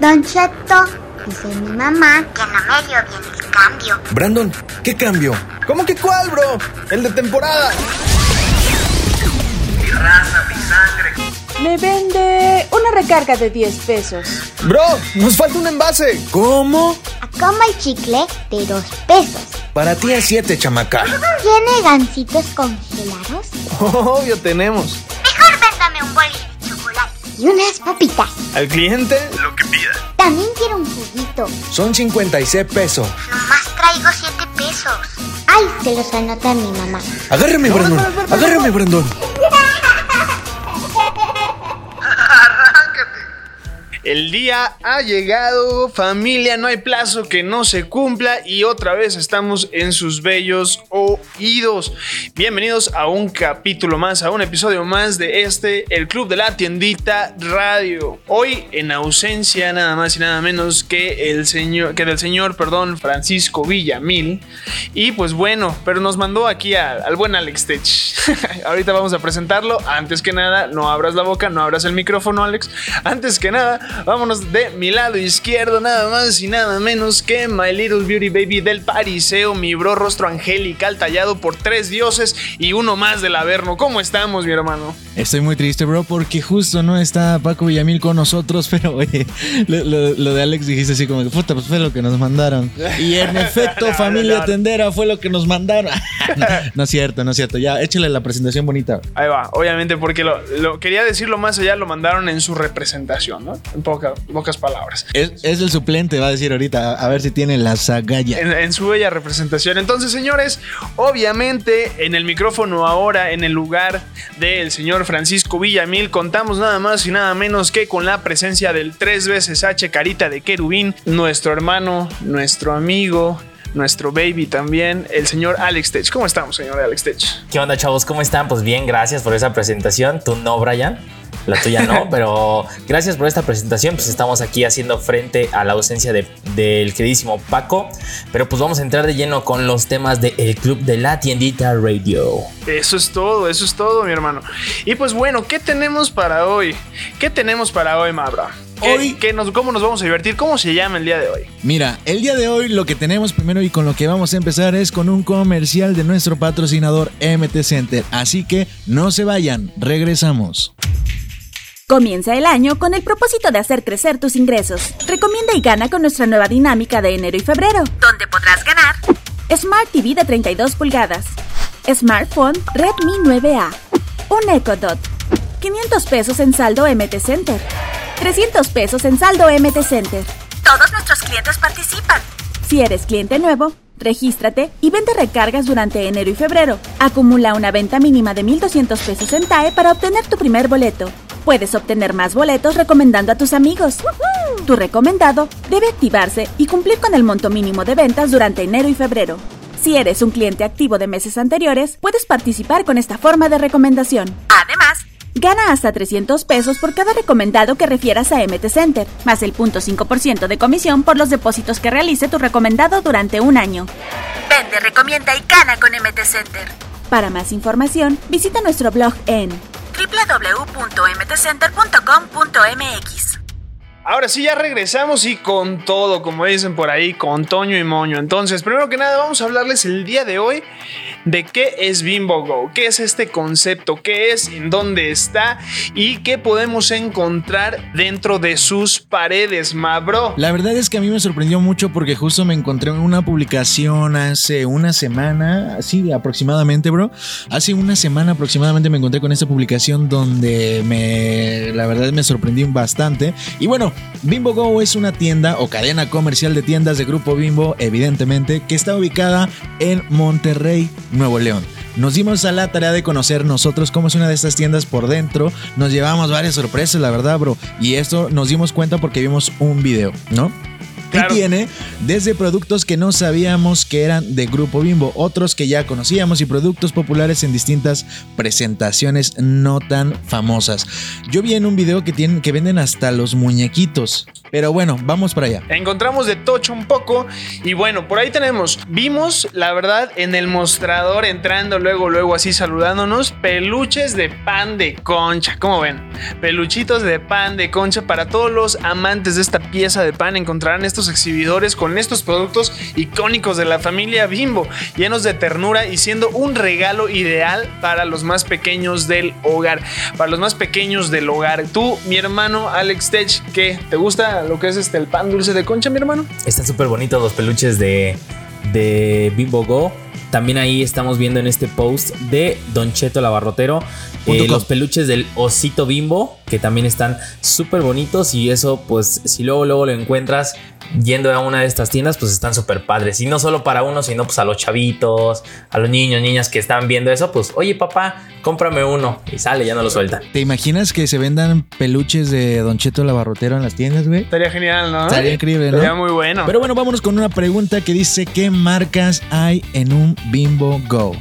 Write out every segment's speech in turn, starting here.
Don Cheto, dice mi mamá que no me dio bien el cambio. Brandon, ¿qué cambio? ¿Cómo que cuál, bro? El de temporada. Mi raza, mi sangre. Me vende una recarga de 10 pesos. Bro, nos falta un envase. ¿Cómo? Como el chicle de 2 pesos. Para ti a 7, chamaca. ¿Tiene gancitos congelados? Obvio tenemos. Y unas papitas. Al cliente, Lo que pida. También quiero un juguito. Son 56 pesos. Nomás traigo 7 pesos. Ay, se los anota mi mamá. Agárrame, Brandon. Agárrame, Brandon. El día ha llegado, familia, no hay plazo que no se cumpla y otra vez estamos en sus bellos oídos. Bienvenidos a un capítulo más, a un episodio más de este, el Club de la Tiendita Radio. Hoy en ausencia nada más y nada menos que el señor, que del señor, perdón, Francisco Villamil. Y pues bueno, pero nos mandó aquí al, al buen Alex Tech. Ahorita vamos a presentarlo. Antes que nada, no abras la boca, no abras el micrófono, Alex. Antes que nada, Vámonos de mi lado izquierdo, nada más y nada menos que My Little Beauty Baby del Pariseo, mi bro rostro angelical tallado por tres dioses y uno más del Averno. ¿Cómo estamos, mi hermano? Estoy muy triste, bro, porque justo no está Paco Villamil con nosotros, pero oye, lo, lo- lo de Alex dijiste así como que puta, pues fue lo que nos mandaron. Y en efecto, familia tendera fue lo que nos mandaron. no es cierto, no es cierto. Ya, échale la presentación bonita. Ahí va, obviamente porque lo, lo- quería decirlo más allá, lo mandaron en su representación, ¿no? En poca- pocas palabras. Es, es el suplente, va a decir ahorita, a ver si tiene la zagalla. en, en su bella representación. Entonces, señores, obviamente en el micrófono ahora, en el lugar del señor Francisco Villamil, contamos nada más y nada menos que con la presencia del tres veces H Carita de Querubín, nuestro hermano, nuestro amigo. Nuestro baby también, el señor Alex Tech. ¿Cómo estamos, señor Alex Tech? ¿Qué onda, chavos? ¿Cómo están? Pues bien, gracias por esa presentación. Tú no, Brian. La tuya no, pero gracias por esta presentación. Pues estamos aquí haciendo frente a la ausencia de- del queridísimo Paco. Pero pues vamos a entrar de lleno con los temas del Club de la Tiendita Radio. Eso es todo, eso es todo, mi hermano. Y pues bueno, ¿qué tenemos para hoy? ¿Qué tenemos para hoy, Mabra? ¿Qué- Hoy- qué nos, ¿Cómo nos vamos a divertir? ¿Cómo se llama el día de hoy? Mira, el día de hoy lo que tenemos primero y con lo que vamos a empezar es con un comercial de nuestro patrocinador MT Center. Así que no se vayan, regresamos. Comienza el año con el propósito de hacer crecer tus ingresos. Recomienda y gana con nuestra nueva dinámica de enero y febrero, donde podrás ganar Smart TV de 32 pulgadas, Smartphone Redmi 9A, un Echo Dot, 500 pesos en saldo MT Center, 300 pesos en saldo MT Center. Todos nuestros clientes participan. Si eres cliente nuevo, regístrate y vende recargas durante enero y febrero. Acumula una venta mínima de 1.200 pesos en TAE para obtener tu primer boleto. Puedes obtener más boletos recomendando a tus amigos. Tu recomendado debe activarse y cumplir con el monto mínimo de ventas durante enero y febrero. Si eres un cliente activo de meses anteriores, puedes participar con esta forma de recomendación. Además, gana hasta 300 pesos por cada recomendado que refieras a MT Center, más el 0.5% de comisión por los depósitos que realice tu recomendado durante un año. Vende, recomienda y gana con MT Center. Para más información, visita nuestro blog en www.mtcenter.com.mx. Ahora sí, ya regresamos y con todo, como dicen por ahí, con Toño y Moño. Entonces, primero que nada, vamos a hablarles el día de hoy de qué es Bimbo Go, qué es este concepto, qué es, en dónde está y qué podemos encontrar dentro de sus paredes, ma bro. La verdad es que a mí me sorprendió mucho porque justo me encontré en una publicación hace una semana, así aproximadamente, bro. Hace una semana aproximadamente me encontré con esta publicación donde me, la verdad me sorprendí bastante. Y bueno, Bimbo Go es una tienda o cadena comercial de tiendas de Grupo Bimbo, evidentemente, que está ubicada en Monterrey, Nuevo León. Nos dimos a la tarea de conocer nosotros cómo es una de estas tiendas por dentro. Nos llevamos varias sorpresas, la verdad, bro. Y esto nos dimos cuenta porque vimos un video, ¿no? Claro. Y tiene desde productos que no sabíamos que eran de Grupo Bimbo, otros que ya conocíamos y productos populares en distintas presentaciones no tan famosas. Yo vi en un video que tienen que venden hasta los muñequitos. Pero bueno, vamos para allá. Encontramos de tocho un poco y bueno, por ahí tenemos, vimos la verdad en el mostrador entrando luego, luego así saludándonos, peluches de pan de concha, ¿cómo ven? Peluchitos de pan de concha para todos los amantes de esta pieza de pan encontrarán exhibidores con estos productos icónicos de la familia Bimbo, llenos de ternura y siendo un regalo ideal para los más pequeños del hogar, para los más pequeños del hogar. Tú, mi hermano Alex Tech, ¿qué? ¿Te gusta lo que es este el pan dulce de concha, mi hermano? Están súper bonitos los peluches de, de Bimbo Go. También ahí estamos viendo en este post de Don Cheto Labarrotero eh, los peluches del osito Bimbo, que también están súper bonitos. Y eso, pues, si luego, luego lo encuentras yendo a una de estas tiendas, pues están súper padres. Y no solo para uno, sino pues a los chavitos, a los niños, niñas que están viendo eso, pues, oye, papá, cómprame uno. Y sale, ya no lo suelta. ¿Te imaginas que se vendan peluches de Don Cheto Labarrotero en las tiendas, güey? Estaría genial, ¿no? Estaría increíble, ¿no? Estaría muy bueno. Pero bueno, vámonos con una pregunta que dice: ¿Qué marcas hay en un Bimbo Go?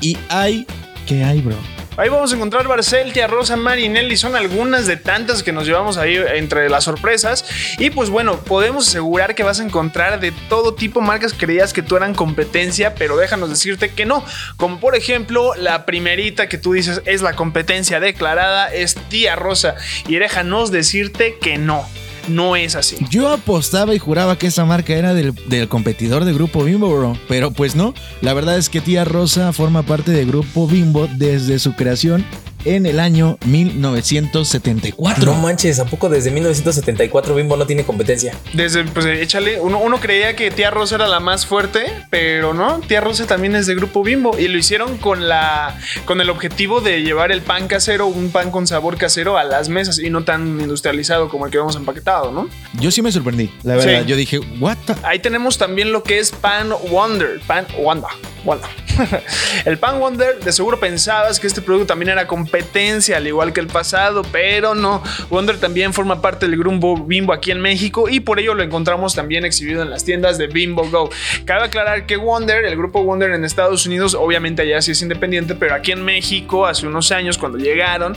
Y hay. ¿Qué hay, bro? Ahí vamos a encontrar Barcel, Tía Rosa, Marinelli, son algunas de tantas que nos llevamos ahí entre las sorpresas. Y pues bueno, podemos asegurar que vas a encontrar de todo tipo marcas que creías que tú eran competencia, pero déjanos decirte que no. Como por ejemplo, la primerita que tú dices es la competencia declarada, es Tía Rosa. Y déjanos decirte que no, no es así. Yo apostaba y juraba que esa marca era del, del competidor de Grupo Bimbo, bro. Pero pues no. La verdad es que Tía Rosa forma parte de Grupo Bimbo desde su creación en el año 1974. No manches, ¿a poco desde 1974 Bimbo no tiene competencia? Desde, pues échale, uno, uno creía que Tía Rosa era la más fuerte, pero no, Tía Rosa también es de Grupo Bimbo y lo hicieron con la con el objetivo de llevar el pan casero, un pan con sabor casero a las mesas y no tan industrializado como el que vemos empaquetado, ¿no? Yo sí me sorprendí, la verdad. Sí. Yo dije, ¿what? the-" Ahí tenemos también lo que es Pan Wonder, Pan Wanda, Wanda. el Pan Wonder, de seguro pensabas que este producto también era competencia, al igual que el pasado, pero no. Wonder también forma parte del grupo Bimbo aquí en México y por ello lo encontramos también exhibido en las tiendas de Bimbo Go. Cabe aclarar que Wonder, el grupo Wonder en Estados Unidos, obviamente allá sí es independiente, pero aquí en México, hace unos años, cuando llegaron,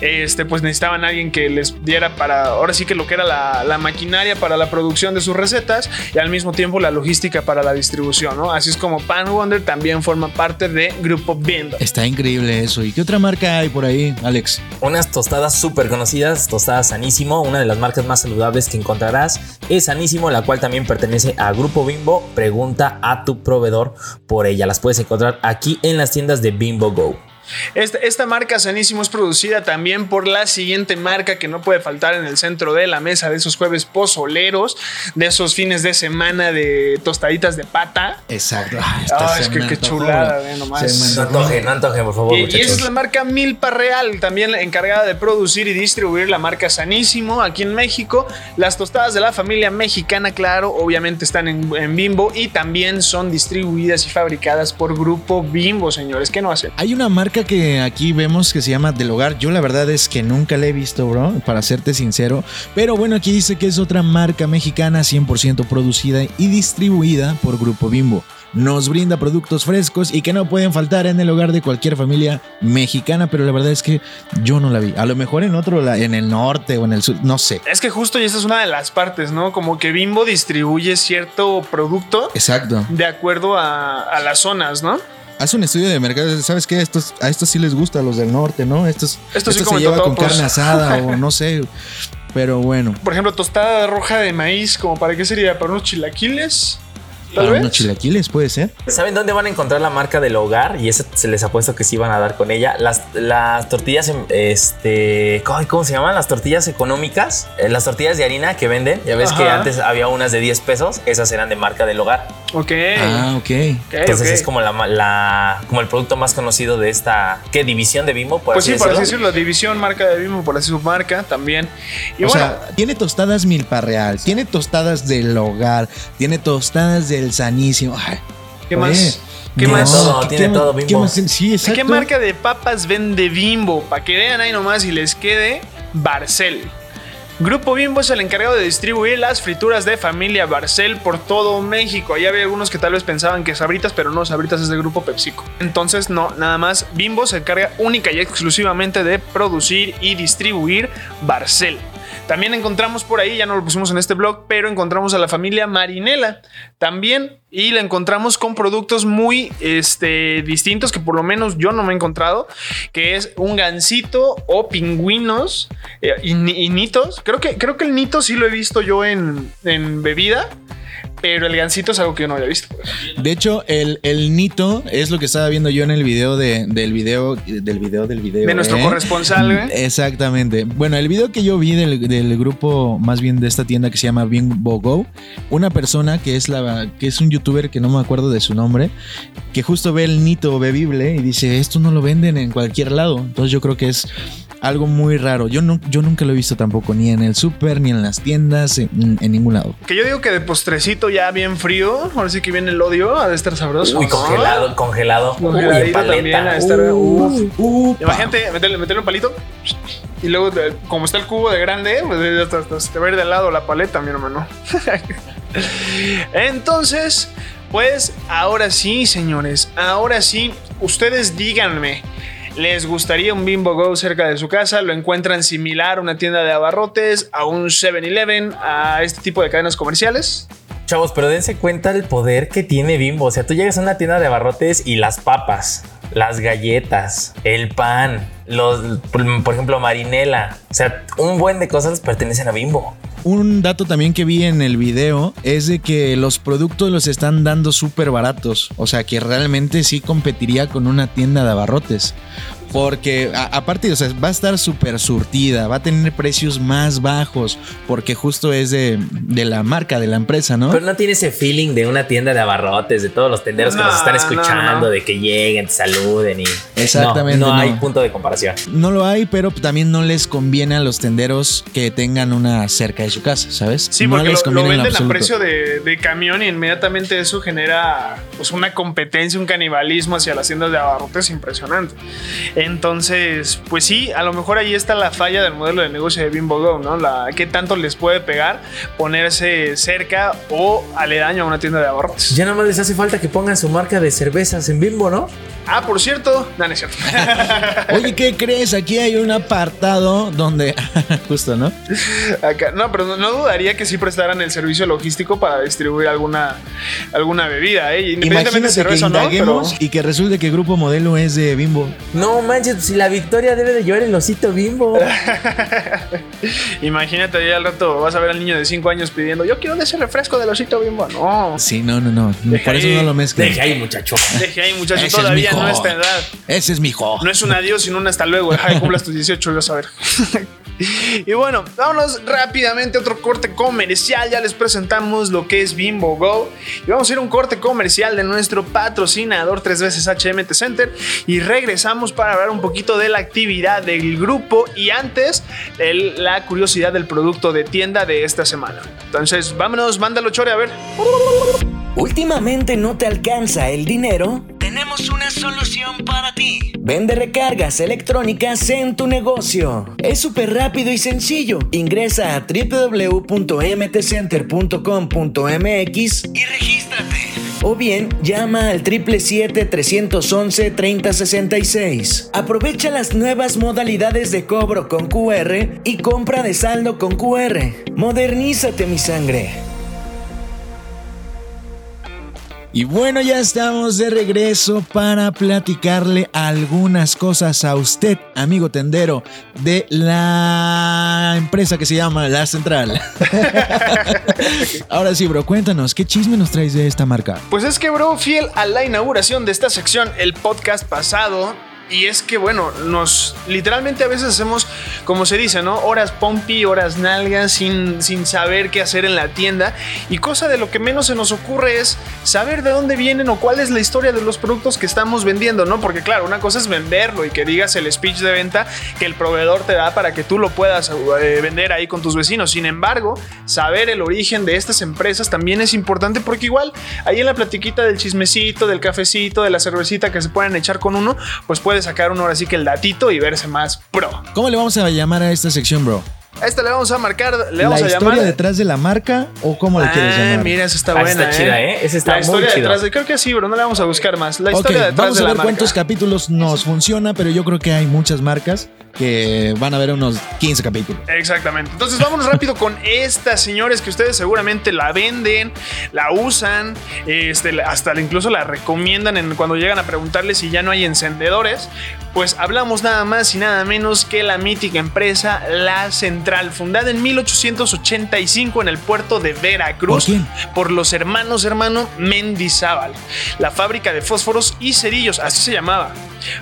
este, pues necesitaban a alguien que les diera para, ahora sí que lo que era la, maquinaria para la producción de sus recetas y al mismo tiempo la logística para la distribución, ¿no? Así es como Pan Wonder también forma parte de Grupo Bimbo. Está increíble eso. ¿Y qué otra marca hay por ahí, Alex? Unas tostadas súper conocidas, tostadas Sanísimo, una de las marcas más saludables que encontrarás es Sanísimo, la cual también pertenece a Grupo Bimbo. Pregunta a tu proveedor por ella. Las puedes encontrar aquí en las tiendas de Bimbo Go. Esta, esta marca Sanísimo es producida también por la siguiente marca que no puede faltar en el centro de la mesa de esos jueves pozoleros, de esos fines de semana de tostaditas de pata. Exacto. Ah, es que qué chulada, ve nomás. No antojen, no antojen, por favor, Y, y esa es la marca Milpa Real, también encargada de producir y distribuir la marca Sanísimo aquí en México. Las tostadas de la familia mexicana, claro, obviamente están en, en Bimbo y también son distribuidas y fabricadas por Grupo Bimbo, señores. ¿Qué no hacen? Hay una marca que aquí vemos que se llama Del Hogar. Yo la verdad es que nunca la he visto, bro, para serte sincero. Pero bueno, aquí dice que es otra marca mexicana 100% producida y distribuida por Grupo Bimbo. Nos brinda productos frescos y que no pueden faltar en el hogar de cualquier familia mexicana, pero la verdad es que yo no la vi. A lo mejor en otro, en el norte o en el sur, no sé. Es que justo y esta es una de las partes, ¿no? Como que Bimbo distribuye cierto producto Exacto. de acuerdo a, a las zonas, ¿no? Haz un estudio de mercado. ¿Sabes qué? Estos, a estos sí les gusta, a los del norte, ¿no? Estos, Estos sí esto se lleva con carne asada o no sé. Pero bueno, Por ejemplo, tostada roja de maíz, como para qué sería, para unos chilaquiles. Tal para vez. unos chilaquiles puede ser. ¿Saben dónde van a encontrar la marca del hogar? Y eso se les apuesto que sí van a dar con ella. Las, las tortillas, este, ¿cómo se llaman? Las tortillas económicas. Eh, las tortillas de harina que venden. Ya ves que antes había unas de 10 pesos. Esas eran de marca del hogar. Ok. Ah, ok. Entonces es como la, como el producto más conocido de esta, ¿qué? División de Bimbo, por Pues así sí, por así decirlo. división, marca de Bimbo, por así su marca también. Y o bueno, sea, tiene tostadas milpa real, tiene tostadas del hogar, tiene tostadas del sanísimo. Ay, ¿qué oye, más? ¿Qué no, más? todo, ¿qué- tiene qué- todo, qué más? Sí, exacto. ¿Qué marca de papas vende Bimbo? Para que vean ahí nomás y les quede Barcel. Grupo Bimbo es el encargado de distribuir las frituras de familia Barcel por todo México. Ahí había algunos que tal vez pensaban que Sabritas, pero no, Sabritas es del grupo PepsiCo. Entonces, no, nada más Bimbo se encarga única y exclusivamente de producir y distribuir Barcel. También encontramos por ahí, ya no lo pusimos en este blog, pero encontramos a la familia Marinela también y la encontramos con productos muy este, distintos que por lo menos yo no me he encontrado, que es un gansito o pingüinos eh, y, y nitos. Creo que, creo que el nito sí lo he visto yo en, en bebida. Pero el gansito es algo que yo no había visto. De hecho, el, el nito es lo que estaba viendo yo en el video de, del video, del video, del video. De nuestro ¿eh? corresponsal, ¿eh? Exactamente. Bueno, el video que yo vi del, del grupo, más bien de esta tienda que se llama Bimbo Go, una persona que es la que es un youtuber que no me acuerdo de su nombre, que justo ve el nito bebible y dice, esto no lo venden en cualquier lado. Entonces yo creo que es algo muy raro. Yo, no, yo nunca lo he visto tampoco, ni en el súper, ni en las tiendas, en, en, ningún lado. Que yo digo que de postrecito ya bien frío, ahora sí que viene el odio, ha de estar sabroso. Uy, congelado, congelado. Congeladito Uy, paleta. también, ha de estar. Uf, Imagínate, meterle, meterle un palito y luego, como está el cubo de grande, pues hasta se te va a ir de lado la paleta, mi hermano. Entonces, pues ahora sí, señores, ahora sí, ustedes díganme. ¿Les gustaría un Bimbo Go cerca de su casa? ¿Lo encuentran similar a una tienda de abarrotes, a un 7-Eleven, a este tipo de cadenas comerciales? Chavos, pero dense cuenta del poder que tiene Bimbo. O sea, tú llegas a una tienda de abarrotes y las papas, las galletas, el pan, los, por ejemplo, marinela. O sea, un buen de cosas pertenecen a Bimbo. Un dato también que vi en el video es de que los productos los están dando súper baratos. O sea que realmente sí competiría con una tienda de abarrotes. Porque a- aparte, o sea, va a estar súper surtida, va a tener precios más bajos, porque justo es de, de la marca, de la empresa, ¿no? Pero no tiene ese feeling de una tienda de abarrotes, de todos los tenderos que No, nos están escuchando, no. de que lleguen, te saluden y. Exactamente, No, no hay punto de comparación. No lo hay, pero también no les conviene a los tenderos que tengan una cerca de su casa, ¿sabes? Sí, no porque les lo, lo conviene en venden a precio de, de camión y inmediatamente eso genera pues, una competencia, un canibalismo hacia las tiendas de abarrotes impresionante. Entonces, pues sí, a lo mejor ahí está la falla del modelo de negocio de Bimbo Go, ¿no? La, ¿Qué tanto les puede pegar ponerse cerca o aledaño a una tienda de abarrotes? Ya nada más les hace falta que pongan su marca de cervezas en Bimbo, ¿no? Ah, por cierto, no, no es cierto. Oye, ¿qué crees? Aquí hay un apartado donde. Justo, ¿no? Acá- no, pero no, no dudaría que sí prestaran el servicio logístico para distribuir alguna, alguna bebida, ¿eh? Independientemente de Imagínate que cerveza o no, pero... y que resulte que el grupo modelo es de Bimbo. No manches, si la victoria debe de llevar el osito Bimbo. Imagínate, ya al rato vas a ver al niño de 5 años pidiendo, yo quiero ese refresco del osito bimbo. No, Sí, no, no, no. Deja Por eso ahí. no lo. Deje ahí, muchacho. deje ahí, muchacho, Ese todavía no es edad. Ese es mi hijo. No es un adiós, sino un hasta luego. Deja que cumplas tus 18 y vas a ver. y bueno, vámonos rápidamente a otro corte comercial. Ya les presentamos lo que es Bimbo Go. Y vamos a ir a un corte comercial de nuestro patrocinador tres veces HMT Center. Y regresamos para hablar un poquito de la actividad del grupo y antes el- la curiosidad del producto de tienda de esta semana. Entonces, vámonos, mándalo, Chore, a ver. ¿Últimamente no te alcanza el dinero? Tenemos una solución para ti. Vende recargas electrónicas en tu negocio. Es súper rápido y sencillo. Ingresa a www.mtcenter.com.mx y regístrate. O bien, llama al 777-311-3066. Aprovecha las nuevas modalidades de cobro con QR y compra de saldo con QR. Modernízate, mi sangre. Y bueno, ya estamos de regreso para platicarle algunas cosas a usted, amigo tendero, de la empresa que se llama La Central. Ahora sí, bro, cuéntanos, ¿qué chisme nos traes de esta marca? Pues es que, bro, fiel a la inauguración de esta sección, el podcast pasado. Y es que, bueno, nos literalmente a veces hacemos, como se dice, ¿no? Horas pompi, horas nalgas, sin, sin saber qué hacer en la tienda. Y cosa de lo que menos se nos ocurre es saber de dónde vienen o cuál es la historia de los productos que estamos vendiendo, ¿no? Porque, claro, una cosa es venderlo y que digas el speech de venta que el proveedor te da para que tú lo puedas eh, vender ahí con tus vecinos. Sin embargo, saber el origen de estas empresas también es importante porque, igual, ahí en la platiquita del chismecito, del cafecito, de la cervecita que se pueden echar con uno, pues puede sacar uno ahora sí que el datito y verse más pro. ¿Cómo le vamos a llamar a esta sección, bro? A esta le vamos a marcar, le ¿La vamos a historia llamar. detrás de la marca o cómo le quieres Ah, llamar? mira, esa está Ah, buena. está chida, ¿eh? Esa está la muy historia chida. detrás de. Creo que sí, bro. No le vamos a buscar más. La historia detrás vamos de a la ver marca. cuántos capítulos nos funciona, pero yo creo que hay muchas marcas que van a ver unos 15 capítulos. Exactamente. Entonces vámonos rápido con estas señores que ustedes seguramente la venden, la usan, este, hasta incluso la recomiendan en, cuando llegan a preguntarles si ya no hay encendedores. Pues hablamos nada más y nada menos que la mítica empresa La Central, fundada en 1885 en el puerto de Veracruz ¿Por por los hermanos hermano Mendizábal. La fábrica de fósforos y cerillos, así se llamaba.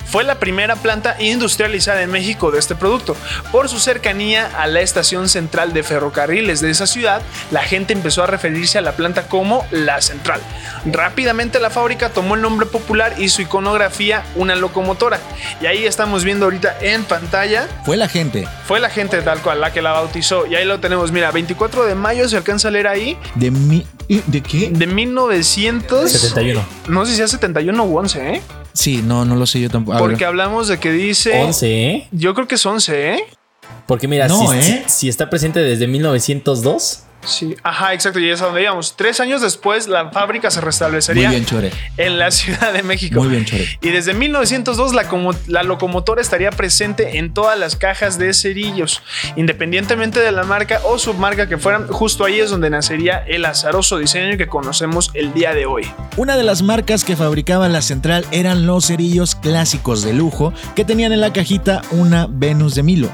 Fue la primera planta industrializada en México de este producto. Por su cercanía a la estación central de ferrocarriles de esa ciudad, la gente empezó a referirse a la planta como La Central. Rápidamente la fábrica tomó el nombre popular y su iconografía una locomotora. Y ahí estamos viendo ahorita en pantalla Fue la gente fue la gente tal cual la que la bautizó. Y ahí lo tenemos. Mira, 24 de mayo se alcanza a leer ahí. de mi... ¿De qué? De 1900. 71. No sé si sea 71 u 11, ¿eh? Sí, no, no lo sé yo tampoco. Porque hablamos de que dice. 11, ¿eh? Yo creo que es 11, ¿eh? Porque mira, No, si, ¿eh? si- si está presente desde 1902, Sí. Ajá, exacto. Y es a donde íbamos. Tres años después, la fábrica se Muy restablecería bien, Chore. en la Ciudad de México. Muy bien, Chore. Y desde 1902 la, como- la locomotora estaría presente en todas las cajas de cerillos, independientemente de la marca o submarca que fueran. Justo ahí es donde nacería el azaroso diseño que conocemos el día de hoy. Una de las marcas que fabricaba la central eran los cerillos clásicos de lujo que tenían en la cajita una Venus de Milo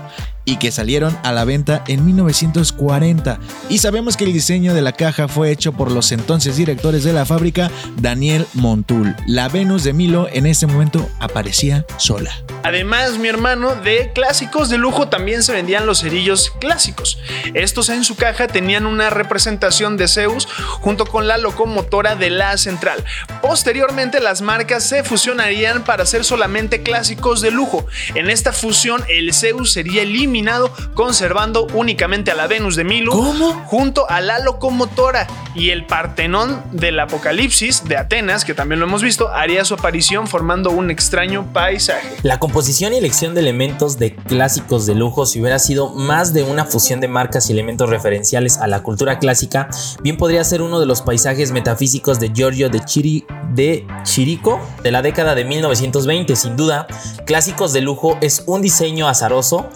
y que salieron a la venta en 1940. Y sabemos que el diseño de la caja fue hecho por los entonces directores de la fábrica, Daniel Montul. La Venus de Milo en ese momento aparecía sola. Además, mi hermano, de clásicos de lujo también se vendían los cerillos clásicos. Estos en su caja tenían una representación de Zeus junto con la locomotora de la central. Posteriormente, las marcas se fusionarían para ser solamente clásicos de lujo. En esta fusión, el Zeus sería eliminado, conservando únicamente a la Venus de Milo ¿Cómo? junto a la locomotora y el Partenón del Apocalipsis de Atenas, que también lo hemos visto, haría su aparición formando un extraño paisaje. La composición y elección de elementos de clásicos de lujo, si hubiera sido más de una fusión de marcas y elementos referenciales a la cultura clásica, bien podría ser uno de los paisajes metafísicos de Giorgio de, Chiri, de Chirico de la década de 1920. Sin duda, clásicos de lujo es un diseño azaroso,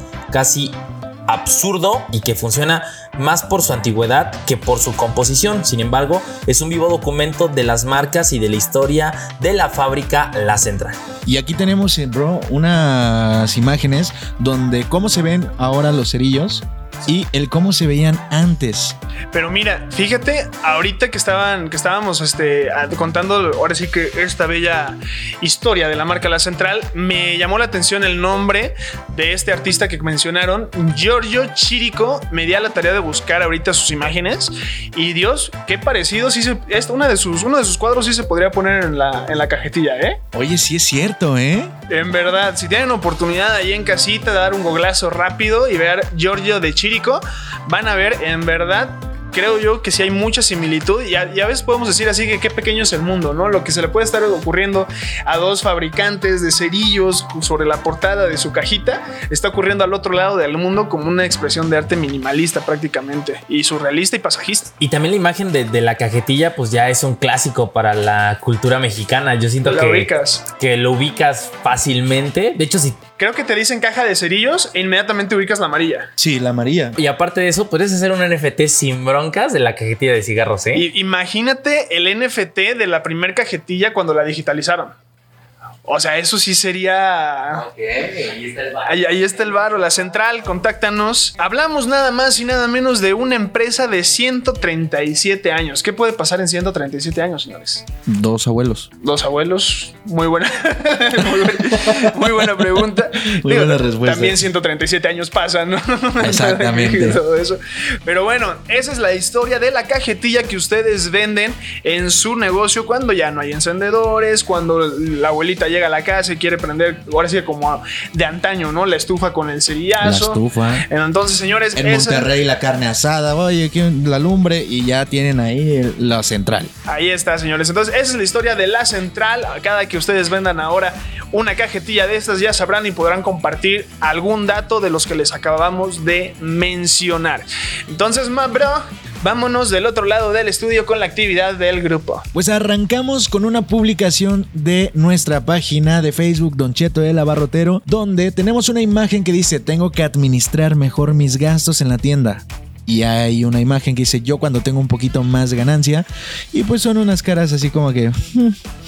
absurdo y que funciona más por su antigüedad que por su composición. Sin embargo, es un vivo documento de las marcas y de la historia de la fábrica La Central. Y aquí tenemos, eh, bro, unas imágenes donde cómo se ven ahora los cerillos y el cómo se veían antes. Pero mira, fíjate, ahorita que estaban, que estábamos este, contando ahora sí que esta bella historia de la marca La Central, me llamó la atención el nombre de este artista que mencionaron, Giorgio Chirico. Me di a la tarea de buscar ahorita sus imágenes y Dios, qué parecido. Sí se, es una de sus, uno de sus cuadros sí se podría poner en la, en la cajetilla, ¿eh? Oye, sí es cierto, ¿eh? En verdad, si tienen oportunidad ahí en casita de dar un goglazo rápido y ver Giorgio de Chirico, van a ver en verdad. Creo yo que sí hay mucha similitud y a, y a veces podemos decir así que qué pequeño es el mundo, ¿no? Lo que se le puede estar ocurriendo a dos fabricantes de cerillos sobre la portada de su cajita está ocurriendo al otro lado del mundo como una expresión de arte minimalista prácticamente y surrealista y pasajista. Y también la imagen de, de la cajetilla, pues ya es un clásico para la cultura mexicana. Yo siento La que, ubicas. que lo ubicas fácilmente. De hecho, si. Creo que te dicen caja de cerillos e inmediatamente ubicas la amarilla. Sí, la María. Y aparte de eso, puedes hacer un NFT sin de la cajetilla de cigarros, ¿eh? Imagínate el NFT de la primer cajetilla cuando la digitalizaron. O sea, eso sí sería. Ahí, ahí está el baro, la central, contáctanos. Hablamos nada más y nada menos de una empresa de 137 años. ¿Qué puede pasar en 137 años, señores? Dos abuelos. Los abuelos, muy buena, muy, buena muy buena pregunta. Muy buena respuesta. También 137 años pasan, ¿no? Exactamente. Todo eso. Pero bueno, esa es la historia de la cajetilla que ustedes venden en su negocio cuando ya no hay encendedores, cuando la abuelita ya llega a la casa y quiere prender, ahora sí como de antaño, ¿no? La estufa con el La cerillazo. estufa. Entonces, señores, En esa- Monterrey la carne asada, oye, que la lumbre y ya tienen ahí el- la central. Ahí está, señores. Entonces, esa es la historia de la central. A Cada que ustedes vendan ahora una cajetilla de estas, ya sabrán y podrán compartir algún dato de los que les acabamos de mencionar. Entonces, ma bro, vámonos del otro lado del estudio con la actividad del grupo. Pues arrancamos con una publicación de nuestra página de Facebook Don Cheto el Abarrotero, donde tenemos una imagen que dice tengo que administrar mejor mis gastos en la tienda. Y hay una imagen que dice yo cuando tengo un poquito más ganancia. Y pues son unas caras así como que...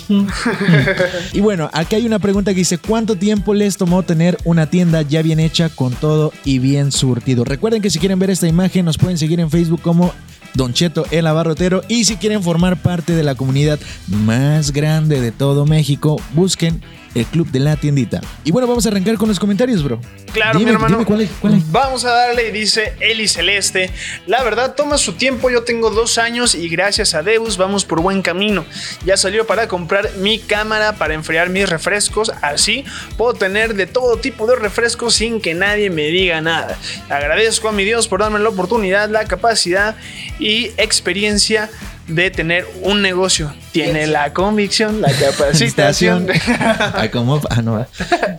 y bueno, aquí hay una pregunta que dice ¿cuánto tiempo les tomó tener una tienda ya bien hecha con todo y bien surtido? Recuerden que si quieren ver esta imagen nos pueden seguir en Facebook como Don Cheto el Abarrotero. Y si quieren formar parte de la comunidad más grande de todo México, busquen el Club de la Tiendita. Y bueno, vamos a arrancar con los comentarios, bro. Claro, Dime, mi hermano. dime cuál es, cuál es. Vamos a darle, dice Eli Celeste. La verdad, toma su tiempo. Yo tengo dos años y gracias a Deus vamos por buen camino. Ya salió para comprar mi cámara para enfriar mis refrescos. Así puedo tener de todo tipo de refrescos sin que nadie me diga nada. Agradezco a mi Dios por darme la oportunidad, la capacidad y experiencia de tener un negocio. Tiene la convicción, la capacitación. Ah, no, va.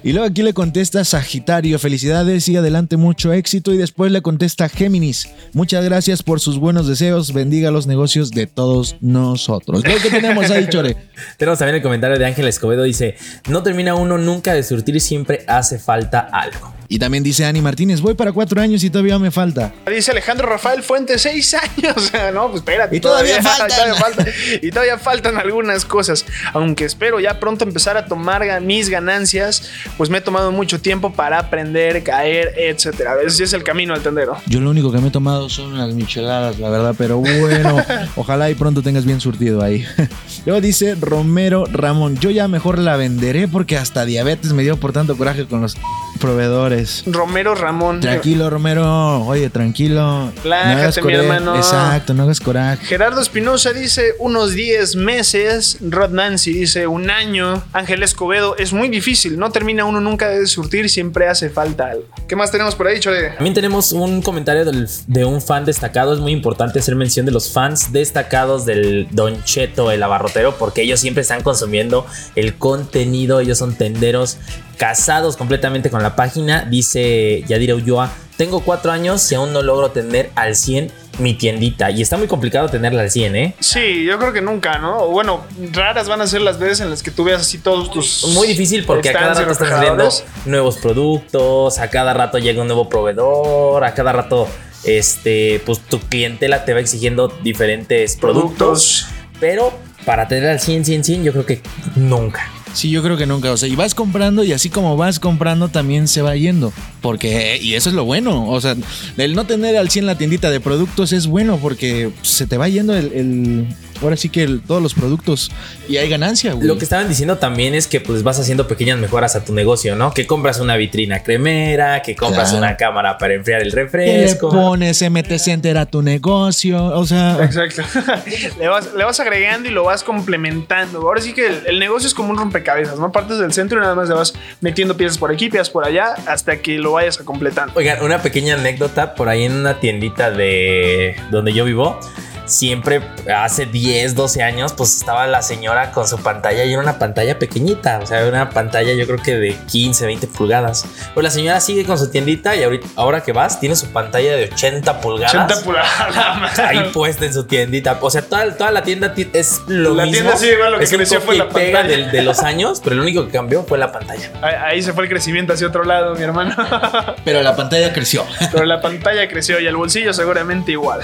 Y luego aquí le contesta Sagitario, felicidades y adelante mucho éxito. Y después le contesta Géminis, muchas gracias por sus buenos deseos, bendiga los negocios de todos nosotros. Lo que tenemos ahí, Chore. Tenemos también el comentario de Ángel Escobedo. Dice: No termina uno nunca de surtir, siempre hace falta algo. Y también dice Ani Martínez, voy para cuatro años y todavía me falta. Dice Alejandro Rafael Fuentes, seis años. no, pues espérate. Y todavía faltan. todavía faltan. y todavía faltan algunas cosas. Aunque espero ya pronto empezar a tomar mis ganancias, pues me he tomado mucho tiempo para aprender, caer, etcétera. Ese sí es el camino al tendero. Yo lo único que me he tomado son unas micheladas, la verdad, pero bueno, ojalá y pronto tengas bien surtido ahí. Luego dice Romero Ramón, yo ya mejor la venderé porque hasta diabetes me dio por tanto coraje con los proveedores. Romero Ramón. Tranquilo, Romero, oye, tranquilo. Relájate, mi hermano. Exacto, no hagas coraje. Gerardo Espinosa dice unos 10 meses. Rod Nancy dice un año. Ángel Escobedo es muy difícil. No termina uno nunca de surtir. Siempre hace falta algo. ¿Qué más tenemos por ahí, Chole? También tenemos un comentario del- de un fan destacado. Es muy importante hacer mención de los fans destacados del Don Cheto, el abarrotero, porque ellos siempre están consumiendo el contenido. Ellos son tenderos casados completamente con la página. Dice Yadira Ulloa: Tengo cuatro años y aún no logro tener al 100 mi tiendita. Y está muy complicado tenerla al 100, ¿eh? Sí, yo creo que nunca, ¿no? Bueno, raras van a ser las veces en las que tú veas así todos tus. Muy difícil porque a cada rato están saliendo nuevos productos, a cada rato llega un nuevo proveedor, a cada rato este pues tu clientela te va exigiendo diferentes productos, pero para tener al 100 100 100 yo creo que nunca. Sí, yo creo que nunca. O sea, y vas comprando y así como vas comprando también se va yendo. Porque, y eso es lo bueno. O sea, el no tener al 100 la tiendita de productos es bueno porque se te va yendo el... el- ahora sí que el- todos los productos y hay ganancia, güey. Lo que estaban diciendo también es que pues vas haciendo pequeñas mejoras a tu negocio, ¿no? Que compras una vitrina cremera, que compras Claro. una cámara para enfriar el Que le refresco. pones MT Center a tu negocio. O sea, Exacto. le, vas, le vas agregando y lo vas complementando. Ahora sí que el, el negocio es como un rompecabezas, ¿no? Partes del centro y nada más le vas metiendo piezas por aquí, piezas por allá, hasta que lo vayas a completar. Oigan, una pequeña anécdota por ahí en una tiendita de donde yo vivo. Siempre hace 10, 12 años, pues estaba la señora con su pantalla y era una pantalla pequeñita, o sea, una pantalla yo creo que de 15, 20 pulgadas. Pues la señora sigue con su tiendita y ahorita, ahora que vas, tiene su pantalla de 80 pulgadas. 80 pulgadas. Ahí puesta en su tiendita. O sea, toda, toda la tienda ti- es lo La mismo. tienda sí, igual, lo que es un creció fue la pega pantalla. del- de los años, pero lo único que cambió fue la pantalla. Ahí, ahí se fue el crecimiento hacia otro lado, mi hermano. pero la pantalla creció. Pero la pantalla creció y el bolsillo seguramente igual.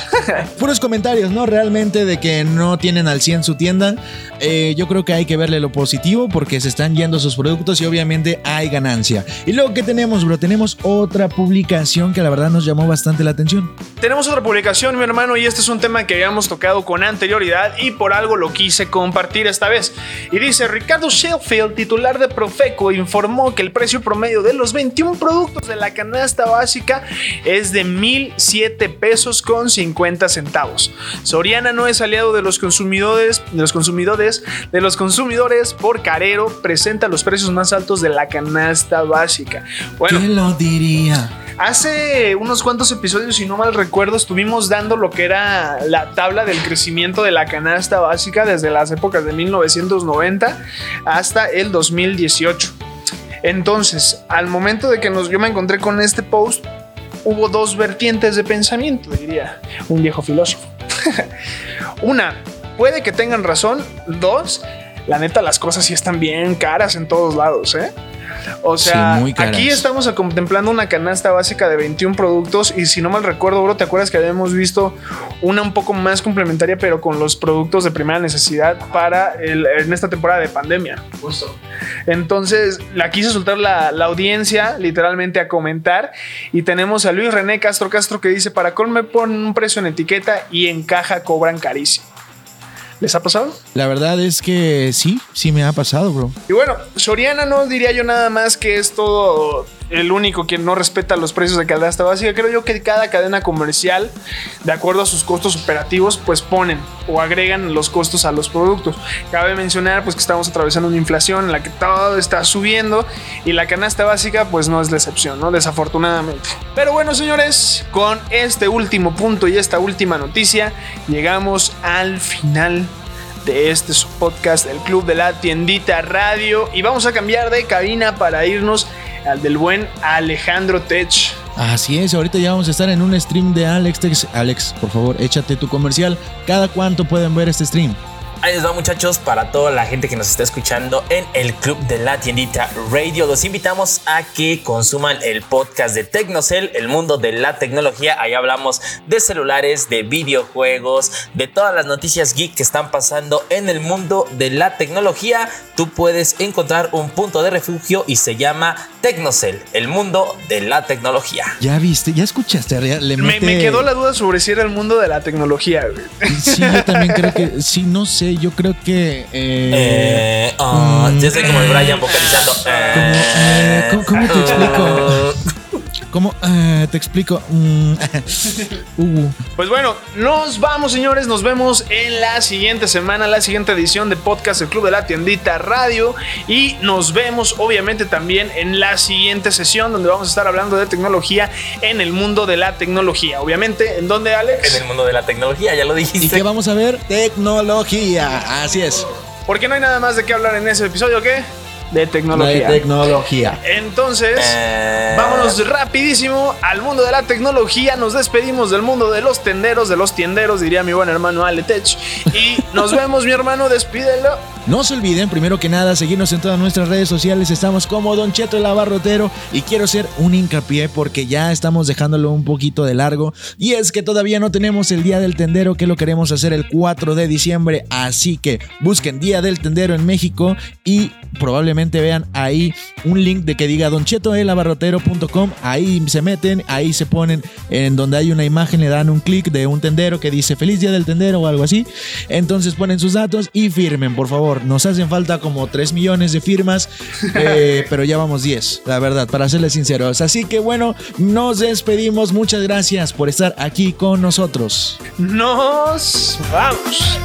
Puros comentarios, ¿no? Realmente de que no tienen al 100 su tienda. Eh, yo creo que hay que verle lo positivo porque se están yendo sus productos y obviamente hay ganancia. Y luego, ¿qué tenemos, bro? Tenemos otra publicación que la verdad nos llamó bastante la atención. Tenemos otra publicación, mi hermano, y este es un tema que habíamos tocado con anterioridad y por algo lo quise compartir esta vez. Y dice, Ricardo Sheffield, titular de Profeco, informó que el precio promedio de los 21 productos de la canasta básica es de 1.007 pesos con 50 centavos. Soriana no es aliado de los consumidores, de los consumidores, de los consumidores por carero, presenta los precios más altos de la canasta básica. Bueno, ¿Quién lo diría? Hace unos cuantos episodios, si no mal recuerdo, estuvimos dando lo que era la tabla del crecimiento de la canasta básica desde las épocas de 1990 hasta el 2018. Entonces, al momento de que nos, yo me encontré con este post, hubo dos vertientes de pensamiento, diría un viejo filósofo. Una, puede que tengan razón. Dos, la neta, las cosas sí están bien caras en todos lados, ¿eh? O sea, Sí, aquí estamos contemplando una canasta básica de 21 productos y si no mal recuerdo, bro, ¿te acuerdas que habíamos visto una un poco más complementaria pero con los productos de primera necesidad para el- en esta temporada de pandemia? Entonces, la quise soltar la, la audiencia literalmente a comentar y tenemos a Luis René Castro Castro que dice, para col me ponen un precio en etiqueta y en caja cobran carísimo. ¿Les ha pasado? La verdad es que sí, sí me ha pasado, bro. Y bueno, Soriana no diría yo nada más que es todo el único que no respeta los precios de canasta básica. Creo yo que cada cadena comercial, de acuerdo a sus costos operativos, pues ponen o agregan los costos a los productos. Cabe mencionar pues que estamos atravesando una inflación en la que todo está subiendo y la canasta básica pues no es la excepción, ¿no? Desafortunadamente. Pero bueno, señores, con este último punto y esta última noticia, llegamos al final de este podcast, el Club de la Tiendita Radio. Y vamos a cambiar de cabina para irnos al del buen Alejandro Tech. Así es, ahorita ya vamos a estar en un stream de Alex. Tex- Alex, por favor, échate tu comercial. ¿Cada cuánto pueden ver este stream? Ahí les va muchachos para toda la gente que nos está escuchando en el club de la tiendita radio. Los invitamos a que consuman el podcast de Tecnocel, el mundo de la tecnología. Ahí hablamos de celulares, de videojuegos, de todas las noticias geek que están pasando en el mundo de la tecnología. Tú puedes encontrar un punto de refugio y se llama Tecnocel, el mundo de la tecnología. Ya viste, ya escuchaste. Le me quedó la duda sobre si era el mundo de la tecnología. güey. Sí, yo también creo que. Sí, no sé, yo creo que. eh, Eh, ah, yo estoy como el Brian vocalizando. eh, ¿cómo- cómo te explico? ¿Cómo eh, te explico? Mm, uh, Pues bueno, nos vamos, señores. Nos vemos en la siguiente semana, la siguiente edición de Podcast El Club de la Tiendita Radio. Y nos vemos, obviamente, también en la siguiente sesión donde vamos a estar hablando de tecnología en el mundo de la tecnología. Obviamente, ¿en dónde, Alex? En el mundo de la tecnología, ya lo ¿Y dijiste. qué vamos a ver? Tecnología. Así es. Porque no hay nada más de qué hablar en ese episodio, ¿qué? De tecnología. De tecnología. Entonces, Eh, vámonos rapidísimo al mundo de la tecnología. Nos despedimos del mundo de los tenderos, de los tienderos, diría mi buen hermano Aletech. Y nos vemos, mi hermano, despídelo. No se olviden, primero que nada, seguirnos en todas nuestras redes sociales. Estamos como Don Cheto el Abarrotero. Y quiero hacer un hincapié porque ya estamos dejándolo un poquito de largo. Y es que todavía no tenemos el Día del Tendero, que lo queremos hacer el 4 de diciembre. Así que busquen Día del Tendero en México y probablemente vean ahí un link de que diga donchetoelabarrotero.com. Ahí se meten, ahí se ponen en donde hay una imagen, le dan un clic de un tendero que dice Feliz Día del Tendero o algo así. Entonces ponen sus datos y firmen, por favor. Nos hacen falta como 3 millones de firmas, eh, pero ya vamos 10, la verdad, para serles sinceros. Así que bueno, nos despedimos. Muchas gracias por estar aquí con nosotros. Nos vamos.